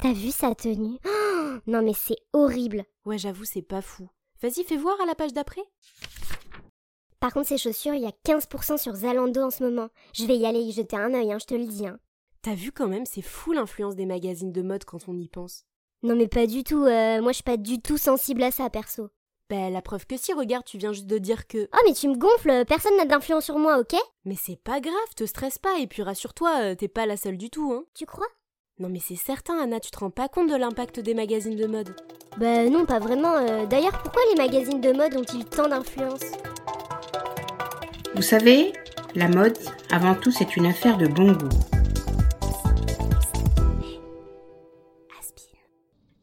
T'as vu sa tenue? Oh, Non mais c'est horrible. Ouais, j'avoue, c'est pas fou. Vas-y, fais voir à la page d'après. Par contre, ces chaussures, il y a 15% sur Zalando en ce moment. Je vais y aller y jeter un œil, hein, je te le dis. Hein. T'as vu quand même, c'est fou l'influence des magazines de mode quand on y pense. Non mais pas du tout, euh, moi je suis pas du tout sensible à ça, perso. Bah, la preuve que si, regarde, tu viens juste de dire que. Oh mais tu me gonfles, personne n'a d'influence sur moi, ok? Mais c'est pas grave, te stresse pas, et puis rassure-toi, euh, t'es pas la seule du tout, hein. Tu crois? Non mais c'est certain, Anna, tu te rends pas compte de l'impact des magazines de mode. Bah non, pas vraiment. euh, D'ailleurs, pourquoi les magazines de mode ont-ils tant d'influence? Vous savez, la mode, avant tout, c'est une affaire de bon goût.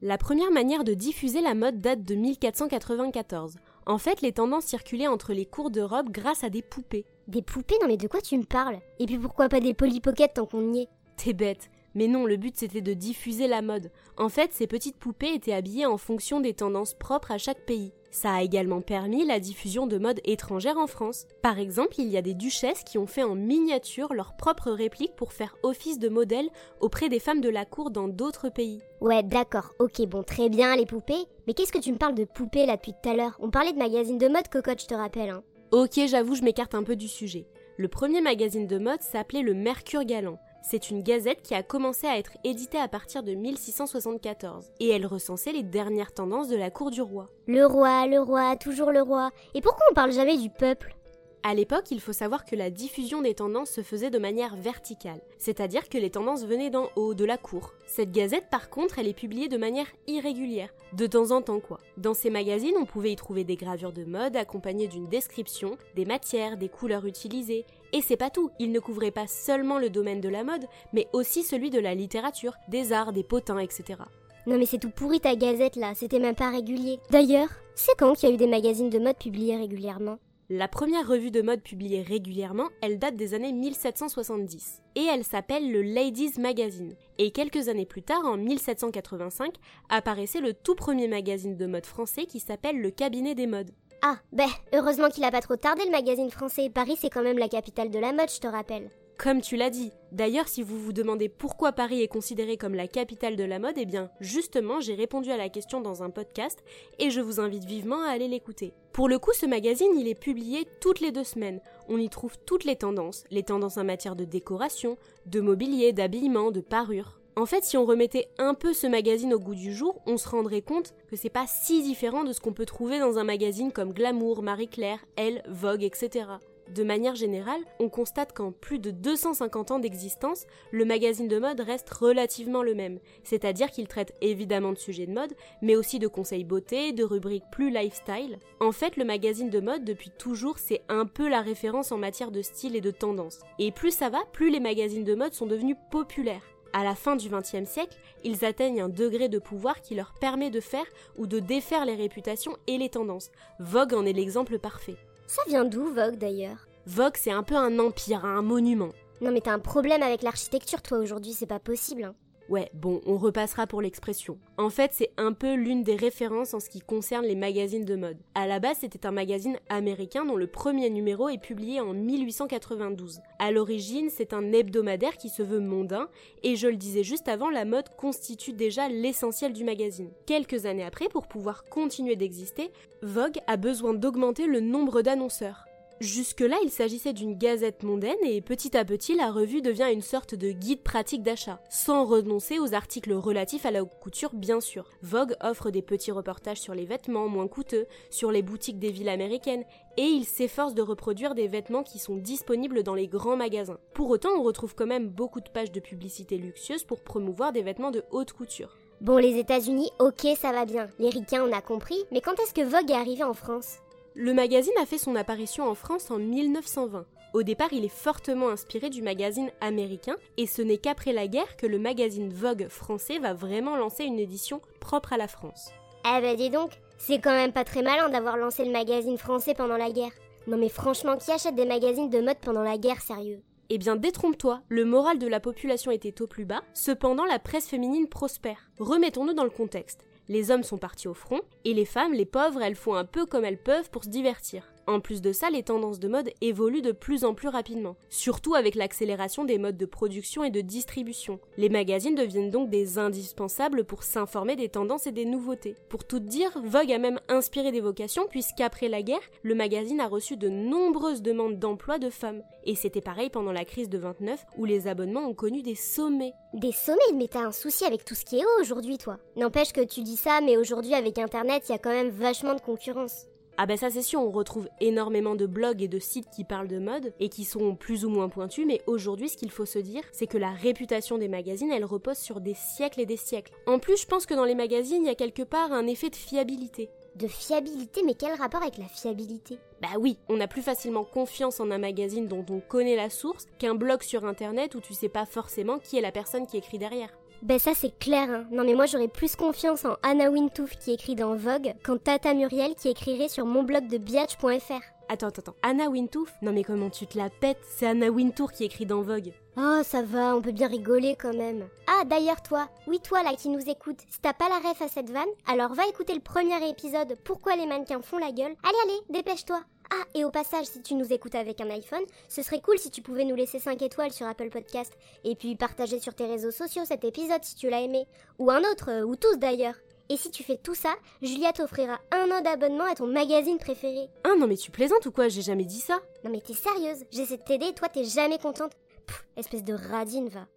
La première manière de diffuser la mode date de 1494. En fait, les tendances circulaient entre les cours de robe grâce à des poupées. Des poupées? Non mais de quoi tu me parles? Et puis pourquoi pas des polypockets tant qu'on y est? T'es bête. Mais non, le but c'était de diffuser la mode. En fait, ces petites poupées étaient habillées en fonction des tendances propres à chaque pays. Ça a également permis la diffusion de mode étrangère en France. Par exemple, il y a des duchesses qui ont fait en miniature leur propre réplique pour faire office de modèle auprès des femmes de la cour dans d'autres pays. Ouais, d'accord, ok, bon, très bien, les poupées. Mais qu'est-ce que tu me parles de poupées là depuis tout à l'heure? On parlait de magazines de mode, cocotte, je te rappelle, hein. Ok, j'avoue, je m'écarte un peu du sujet. Le premier magazine de mode s'appelait le Mercure Galant. C'est une gazette qui a commencé à être éditée à partir de 1674, et elle recensait les dernières tendances de la cour du roi. Le roi, le roi, toujours le roi. Et pourquoi on parle jamais du peuple? À l'époque, il faut savoir que la diffusion des tendances se faisait de manière verticale, c'est-à-dire que les tendances venaient d'en haut, de la cour. Cette gazette, par contre, elle est publiée de manière irrégulière, de temps en temps quoi. Dans ces magazines, on pouvait y trouver des gravures de mode accompagnées d'une description, des matières, des couleurs utilisées. Et c'est pas tout, il ne couvrait pas seulement le domaine de la mode, mais aussi celui de la littérature, des arts, des potins, etc. Non mais c'est tout pourri ta gazette là, c'était même pas régulier. D'ailleurs, c'est quand qu'il y a eu des magazines de mode publiés régulièrement? La première revue de mode publiée régulièrement, elle date des années 1770 et elle s'appelle le Ladies Magazine. Et quelques années plus tard, en 1785, apparaissait le tout premier magazine de mode français qui s'appelle le Cabinet des modes. Ah, ben, heureusement qu'il a pas trop tardé le magazine français. Paris c'est quand même la capitale de la mode, je te rappelle. Comme tu l'as dit. D'ailleurs, si vous vous demandez pourquoi Paris est considéré comme la capitale de la mode, eh bien, justement, j'ai répondu à la question dans un podcast et je vous invite vivement à aller l'écouter. Pour le coup, ce magazine, il est publié toutes les deux semaines. On y trouve toutes les tendances, les tendances en matière de décoration, de mobilier, d'habillement, de parure. En fait, si on remettait un peu ce magazine au goût du jour, on se rendrait compte que c'est pas si différent de ce qu'on peut trouver dans un magazine comme Glamour, Marie Claire, Elle, Vogue, etc. De manière générale, on constate qu'en plus de 250 ans d'existence, le magazine de mode reste relativement le même, c'est-à-dire qu'il traite évidemment de sujets de mode, mais aussi de conseils beauté, de rubriques plus lifestyle. En fait, le magazine de mode, depuis toujours, c'est un peu la référence en matière de style et de tendance. Et plus ça va, plus les magazines de mode sont devenus populaires. À la fin du XXe siècle, ils atteignent un degré de pouvoir qui leur permet de faire ou de défaire les réputations et les tendances. Vogue en est l'exemple parfait. Ça vient d'où Vogue d'ailleurs? Vogue, c'est un peu un empire, un monument. Non mais t'as un problème avec l'architecture toi aujourd'hui, c'est pas possible. Hein. Ouais, bon, on repassera pour l'expression. En fait, c'est un peu l'une des références en ce qui concerne les magazines de mode. À la base, c'était un magazine américain dont le premier numéro est publié en 1892. À l'origine, c'est un hebdomadaire qui se veut mondain, et je le disais juste avant, la mode constitue déjà l'essentiel du magazine. Quelques années après, pour pouvoir continuer d'exister, Vogue a besoin d'augmenter le nombre d'annonceurs. Jusque-là, il s'agissait d'une gazette mondaine et petit à petit, la revue devient une sorte de guide pratique d'achat, sans renoncer aux articles relatifs à la haute couture bien sûr. Vogue offre des petits reportages sur les vêtements moins coûteux, sur les boutiques des villes américaines, et il s'efforce de reproduire des vêtements qui sont disponibles dans les grands magasins. Pour autant, on retrouve quand même beaucoup de pages de publicité luxueuse pour promouvoir des vêtements de haute couture. Bon, les États-Unis, ok, ça va bien. Les on a compris. Mais quand est-ce que Vogue est arrivé en France? Le magazine a fait son apparition en France en 1920. Au départ, il est fortement inspiré du magazine américain, et ce n'est qu'après la guerre que le magazine Vogue français va vraiment lancer une édition propre à la France. Eh ben dis donc, c'est quand même pas très malin d'avoir lancé le magazine français pendant la guerre. Non mais franchement, qui achète des magazines de mode pendant la guerre, sérieux? Eh bien, détrompe-toi, le moral de la population était au plus bas, cependant la presse féminine prospère. Remettons-nous dans le contexte. Les hommes sont partis au front, et les femmes, les pauvres, elles font un peu comme elles peuvent pour se divertir. En plus de ça, les tendances de mode évoluent de plus en plus rapidement, surtout avec l'accélération des modes de production et de distribution. Les magazines deviennent donc des indispensables pour s'informer des tendances et des nouveautés. Pour tout dire, Vogue a même inspiré des vocations puisqu'après la guerre, le magazine a reçu de nombreuses demandes d'emploi de femmes. Et c'était pareil pendant la crise de 29 où les abonnements ont connu des sommets. Des sommets Mais t'as un souci avec tout ce qui est haut aujourd'hui, toi. N'empêche que tu dis ça, mais aujourd'hui avec Internet, il y a quand même vachement de concurrence. Ah ben ça c'est sûr, on retrouve énormément de blogs et de sites qui parlent de mode et qui sont plus ou moins pointus, mais aujourd'hui ce qu'il faut se dire, c'est que la réputation des magazines, elle repose sur des siècles et des siècles. En plus, je pense que dans les magazines, il y a quelque part un effet de fiabilité. De fiabilité Mais quel rapport avec la fiabilité? Bah oui, on a plus facilement confiance en un magazine dont on connaît la source qu'un blog sur internet où tu sais pas forcément qui est la personne qui écrit derrière. Ben ça c'est clair, hein. Non mais moi j'aurais plus confiance en Anna Wintouf qui écrit dans Vogue qu'en Tata Muriel qui écrirait sur mon blog de biatch.fr. Attends, attends, attends. Anna Wintouf? Non mais comment tu te la pètes? C'est Anna Wintour qui écrit dans Vogue. Oh ça va, on peut bien rigoler quand même. Ah d'ailleurs toi, oui toi là qui nous écoute, si t'as pas la ref à cette vanne, alors va écouter le premier épisode Pourquoi les mannequins font la gueule. Allez allez, dépêche-toi ah, et au passage, si tu nous écoutes avec un iPhone, ce serait cool si tu pouvais nous laisser 5 étoiles sur Apple Podcast et puis partager sur tes réseaux sociaux cet épisode si tu l'as aimé. Ou un autre, euh, ou tous d'ailleurs. Et si tu fais tout ça, Julia t'offrira un an d'abonnement à ton magazine préféré. Ah non mais tu plaisantes ou quoi? J'ai jamais dit ça. Non mais t'es sérieuse J'essaie de t'aider et toi t'es jamais contente. Pff, espèce de radine va.